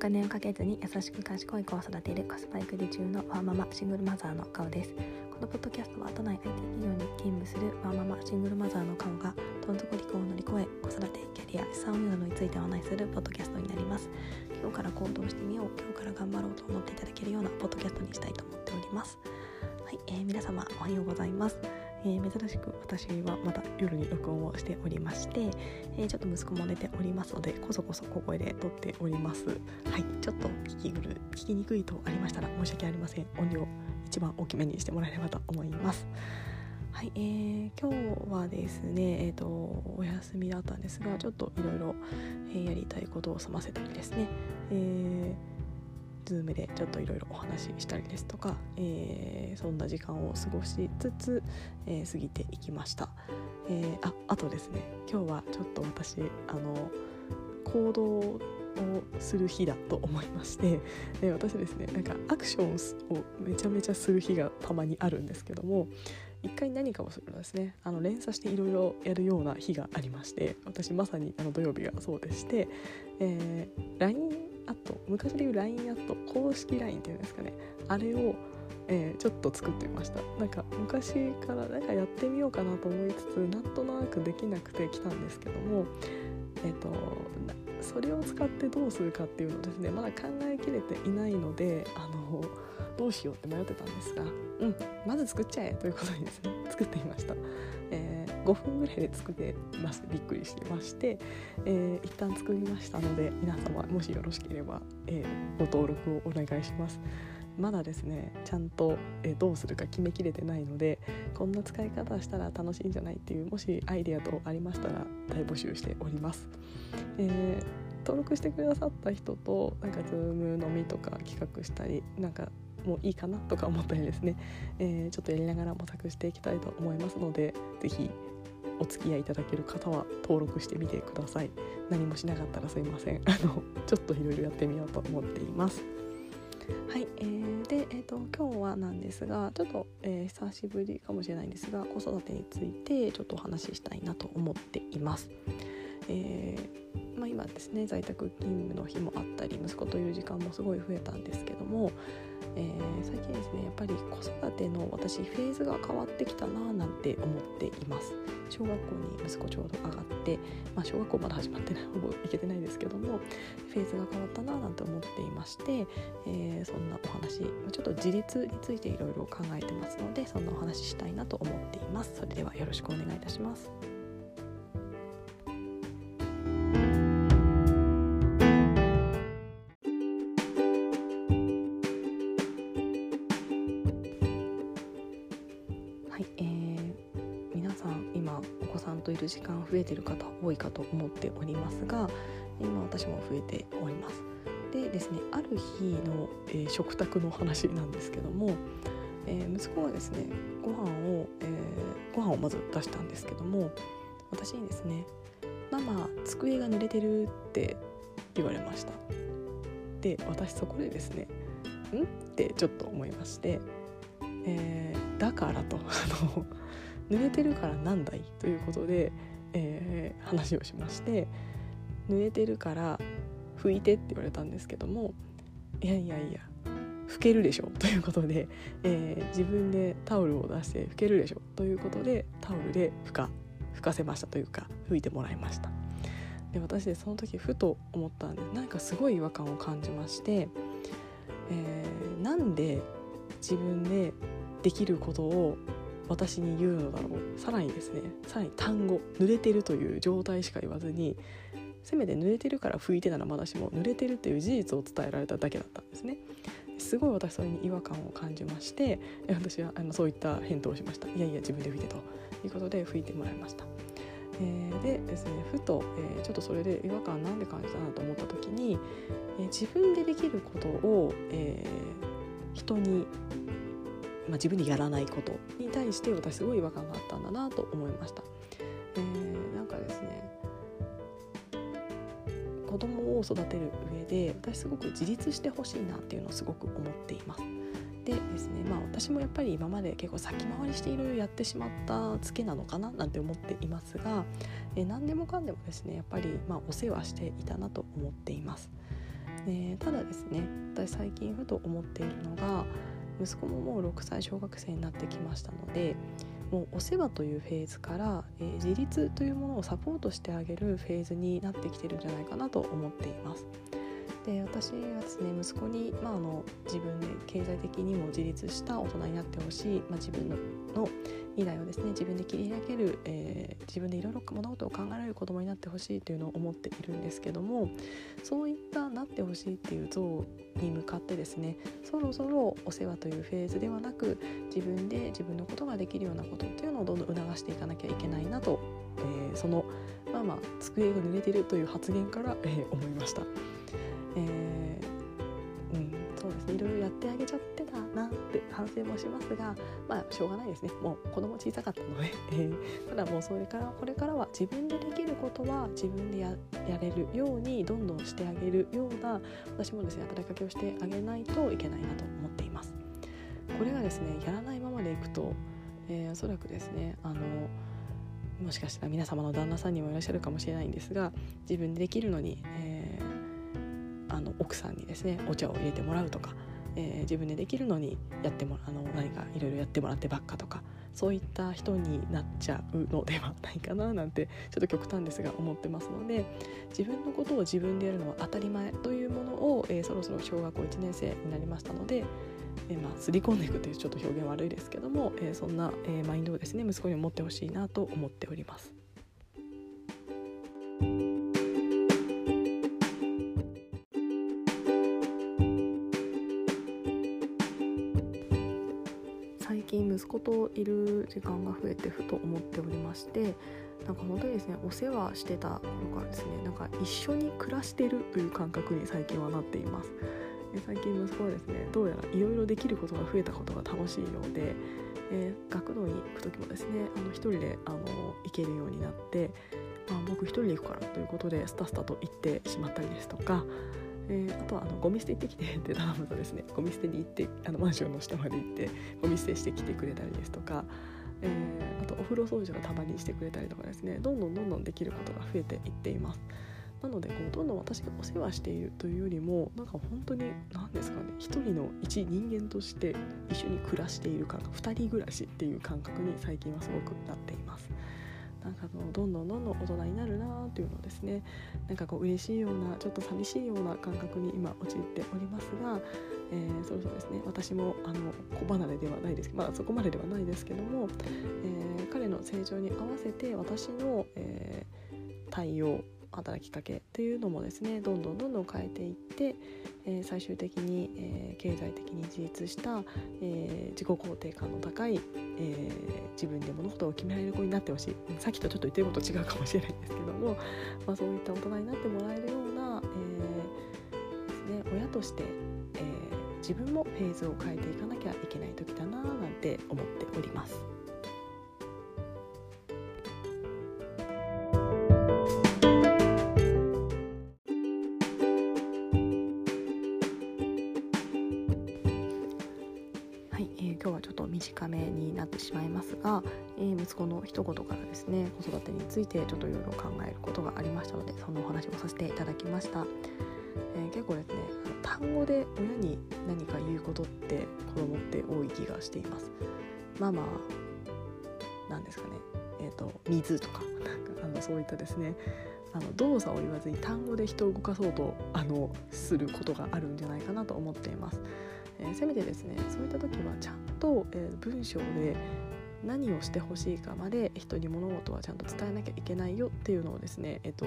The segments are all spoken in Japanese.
金をかけずに優しく賢い子を育てるコスパ育児中のワーママシングルマザーの顔です。このポッドキャストは都内 IT 企業に勤務するワーママシングルマザーの顔がどん底離婚を乗り越え子育てキャリア資産運用についてお話しするポッドキャストになります。今日から行動してみよう今日から頑張ろうと思っていただけるようなポッドキャストにしたいと思っております。はい、えー、皆様おはようございます。えー、珍しく私はまた夜に録音をしておりまして、えー、ちょっと息子も寝ておりますのでこそこそ小声で撮っております。はいちょっと聞きぐる聞きにくいとありましたら申し訳ありません。音量一番大きめにしてもらえればと思います。はい、えー、今日はですね、えーと、お休みだったんですがちょっといろいろやりたいことを済ませたりですね、えー Zoom でちょっといろいろお話ししたりですとか、えー、そんな時間を過ごしつつ、えー、過ぎていきました、えー、ああとですね今日はちょっと私あの行動をする日だと思いまして、え私ですねなんかアクションをめちゃめちゃする日がたまにあるんですけども一回何かをするのですね。あの連鎖していろいろやるような日がありまして私まさにあの土曜日がそうでして、えー、LINE アット昔でいう LINE アット公式 LINE っていうんですかね。あれを、えー、ちょっと作ってみました。なんか昔からなんかやってみようかなと思いつつなんとなくできなくてきたんですけどもえっ、ー、とそれを使ってどうするかっていうのをですねまだ考えきれていないのであのどうしようって迷ってたんですがうんまず作っちゃえということにです。ね 作ってみました、えー、5分ぐらいで作ってます。びっくりしてまして、えー、一旦作りましたので皆様もしよろしければ、えー、ご登録をお願いします。まだですねちゃんと、えどうするか決めきれてないのでこんな使い方したら楽しいんじゃないっていうもしアイデア等ありましたら大募集しております、えー、登録してくださった人となんか Zoom 飲みとか企画したりなんかもいいかなとか思ったりですね、えー、ちょっとやりながら模索していきたいと思いますので是非お付き合いいただける方は登録してみてください。何もしなかったらすいません。あのちょっといろいろやってみようと思っています。はい、えー、で、えーと、今日はなんですがちょっと、えー、久しぶりかもしれないんですが子育てについてちょっとお話ししたいなと思っています。えーまあ、今ですね在宅勤務の日もあったり息子といる時間もすごい増えたんですけども、えー、最近ですねやっぱり子育ての私フェーズが変わってきたななんて思っています。小学校に息子ちょうど上がって、まあ、小学校まだ始まってない ほぼいけてないですけどもフェーズが変わったななんて思っていまして、えー、そんなお話ちょっと自立についていろいろ考えてますのでそんなお話ししたいなと思っています。それではよろしくお願いいたします。時間増えてる方多いかと思っておりますが今私も増えておりますでですねある日の、えー、食卓の話なんですけども、えー、息子がですねご飯を、えー、ご飯をまず出したんですけども私にですね「ママ机が濡れてる」って言われましたで私そこでですね「ん?」ってちょっと思いまして「えー、だからと」濡れてるからなんだい？ということで、えー、話をしまして濡れてるから拭いてって言われたんですけどもいやいやいや拭けるでしょということで、えー、自分でタオルを出して拭けるでしょということでタオルで拭か拭かせましたというか拭いてもらいました。で私でその時ふと思ったんでなんかすごい違和感を感じまして、えー、なんで自分でできることを私に言うのだろう。さらにですねさらに単語濡れてるという状態しか言わずにせめて濡れてるから拭いてならまだしも濡れてるっていう事実を伝えられただけだったんですね。すごい私それに違和感を感じまして私はあのそういった返答をしました。いやいや自分で拭いてと。いうことで拭いてもらいました。えー、でですねふと、えー、ちょっとそれで違和感なんで感じたなと思った時に、えー、自分でできることを、えー人にまあ、自分にやらないことに対して私すごい違和感があったんだなと思いました。えー、なんかですね子供を育てる上で私すごく自立してほしいなっていうのをすごく思っています。でですねまあ私もやっぱり今まで結構先回りしていろいろやってしまったツケなのかななんて思っていますが、えー、何でもかんでもですねやっぱりまあお世話していたなと思っています。えー、ただですね私最近ふと思っているのが息子ももう6歳小学生になってきましたのでもうお世話というフェーズから、えー、自立というものをサポートしてあげるフェーズになってきてるんじゃないかなと思っています。で私はですね息子に、まあ、あの自分で経済的にも自立した大人になってほしい、まあ、自分のの未来をですね自分で切り開ける、えー、自分でいろいろ物事を考えられる子供になってほしいというのを思っているんですけどもそういったなってほしいっていう像に向かってですねそろそろお世話というフェーズではなく自分で自分のことができるようなことっていうのをどんどん促していかなきゃいけないなと、えー、そのまあまあ机が濡れてるという発言から、えー、思いました。えー、うんそうですねいろいろやってあげちゃってたなって反省もしますがまあしょうがないですねもう子供小さかったので、え、ただもうそれからこれからは自分でできることは自分でやれるようにどんどんしてあげるような私もですね働きかけをしてあげないといけないなと思っています。これがですねやらないままでいくと、えー、おそらくですねあのもしかしたら皆様の旦那さんにもいらっしゃるかもしれないんですが自分でできるのに、えーあの奥さんにですねお茶を入れてもらうとか、えー、自分でできるのにやってもあの何かいろいろやってもらってばっかとかそういった人になっちゃうのではないかななんてちょっと極端ですが思ってますので 自分のことを自分でやるのは当たり前というものを、えー、そろそろ小学校1年生になりましたので、え、まあ、すり込んでいくというちょっと表現悪いですけども、え、そんな、えマインドをですね息子に持ってほしいなと思っております。子といる時間が増えてふと思っておりましてなんか本当にですねお世話してた頃からですねなんか一緒に暮らしてるという感覚に最近はなっています。最近息子はですねどうやらいろいろできることが増えたことが楽しいようで、えー、学童に行く時もですねあの一人であの行けるようになって、まあ、僕一人で行くからということでスタスタと行ってしまったりですとかえー、あとはあのゴミ捨て行ってきてって頼むとですね ゴミ捨てに行ってあのマンションの下まで行ってゴミ捨てしてきてくれたりですとか、えー、あとお風呂掃除がたまにしてくれたりとかですねどんどんどんどんできることが増えていっています。なのでこうどんどん私がお世話しているというよりもなんか本当に何ですかね一人の一人間として一緒に暮らしている感覚二人暮らしっていう感覚に最近はすごくなっています。なんかのどんどんどんどん大人になるなっていうのをですね。なんかこう嬉しいようなちょっと寂しいような感覚に今陥っておりますが、えー、そろそろですね私もあの子離れではないですまだそこまでではないですけども、えー、彼の成長に合わせて私の、えー、対応働きかけというのもですねどんどんどんどん変えていって、えー、最終的に、えー、経済的に自立した、えー、自己肯定感の高い、え自分で物事を決められる子になってほしいさっきとちょっと言ってること違うかもしれないんですけども、まあ、そういった大人になってもらえるような、えですね、親として、え自分もフェーズを変えていかなきゃいけない時だななんて思っております。短めになってしまいますが、えー、息子の一言からですね子育てについてちょっといろいろ考えることがありましたのでそのお話をさせていただきました、えー、結構ですね単語で親に何か言うことって子供って多い気がしています。まあまあ何ですかねえっ、ー、と水とか なんかあのそういったですねあの動作を言わずに単語で人を動かそうとあのすることがあるんじゃないかなと思っています。えー、せめてですねそういった時はちゃんと、えー、文章で何をしてほしいかまで人に物事はちゃんと伝えなきゃいけないよっていうのをですね、えっと、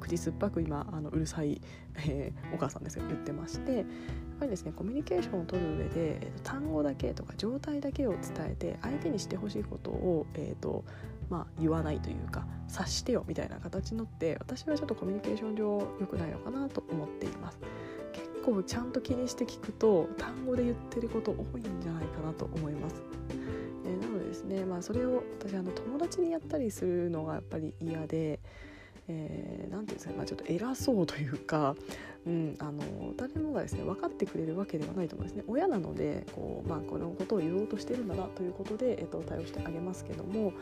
口酸っぱく今あのうるさい、えー、お母さんですが言ってましてやっぱりですねコミュニケーションを取る上で、単語だけとか状態だけを伝えて相手にしてほしいことを、えーとまあ、言わないというか察してよみたいな形のって私はちょっとコミュニケーション上良くないのかなと思っています結。構ちゃんと気にして聞くと単語で言ってること多いんじゃないかなと思います。えー、なのでですね、まあ、それを私あの友達にやったりするのがやっぱり嫌で、ええー、て言うんですかね、まあ、ちょっと偉そうというか、うん、あの誰もがですね分かってくれるわけではないと思うんですね親なのでこう、まあ、このことを言おうとしてるんだなということで、えっと、対応してあげますけどもやっ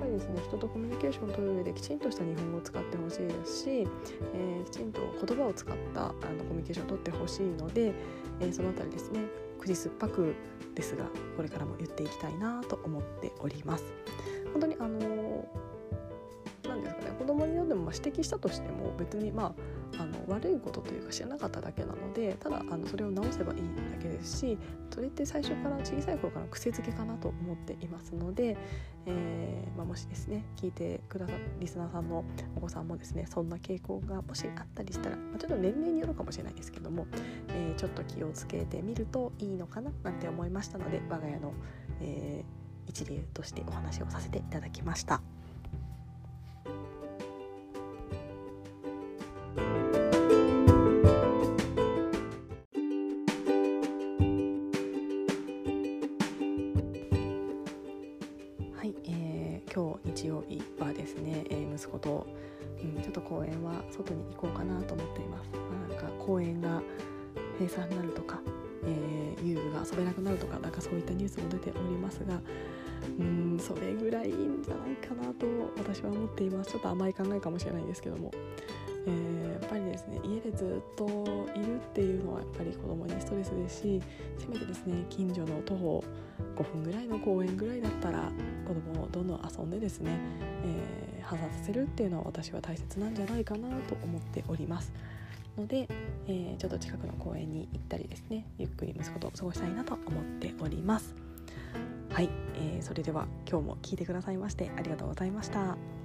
ぱりですね人とコミュニケーションを取る上できちんとした日本語を使ってほしいですし、えー、きちんと言葉を使ったあのコミュニケーションを取ってほしいので、えー、そのあたりですね口酸っぱくですがこれからも言っていきたいなと思っております。本当にあの何ですかね子供にでも指摘したとしても別にまああの悪いことというか知らなかっただけなのでただあのそれを直せばいいだけですしそれって最初から小さい頃から癖づけかなと思っていますので、えー、まあ、もしですね聞いてくださるリスナーさんのお子さんもですねそんな傾向がもしあったりしたら、まあ、ちょっと年齢によるかもしれないですけども、えー、ちょっと気をつけてみるといいのかななんて思いましたので我が家の、えー、一例としてお話をさせていただきました。日曜日はですね、えー、息子と、うん、ちょっと公園は外に行こうかなと思っています。まあ、なんか公園が閉鎖になるとか、えー、遊具が遊べなくなるとかなんかそういったニュースも出ておりますがうんそれぐらいいいんじゃないかなと私は思っています。ちょっと甘い考えかもしれないですけども、えー、やっぱりですね家でずっといるっていうのはやっぱり子供にストレスですしせめてですね近所の徒歩5分ぐらいの公園ぐらいだったら子供をどんどん遊んでですね、えー、発散させるっていうのは私は大切なんじゃないかなと思っておりますので、えー、ちょっと近くの公園に行ったりですねゆっくり息子と過ごしたいなと思っておりますはい、えー、それでは今日も聞いてくださいましてありがとうございました。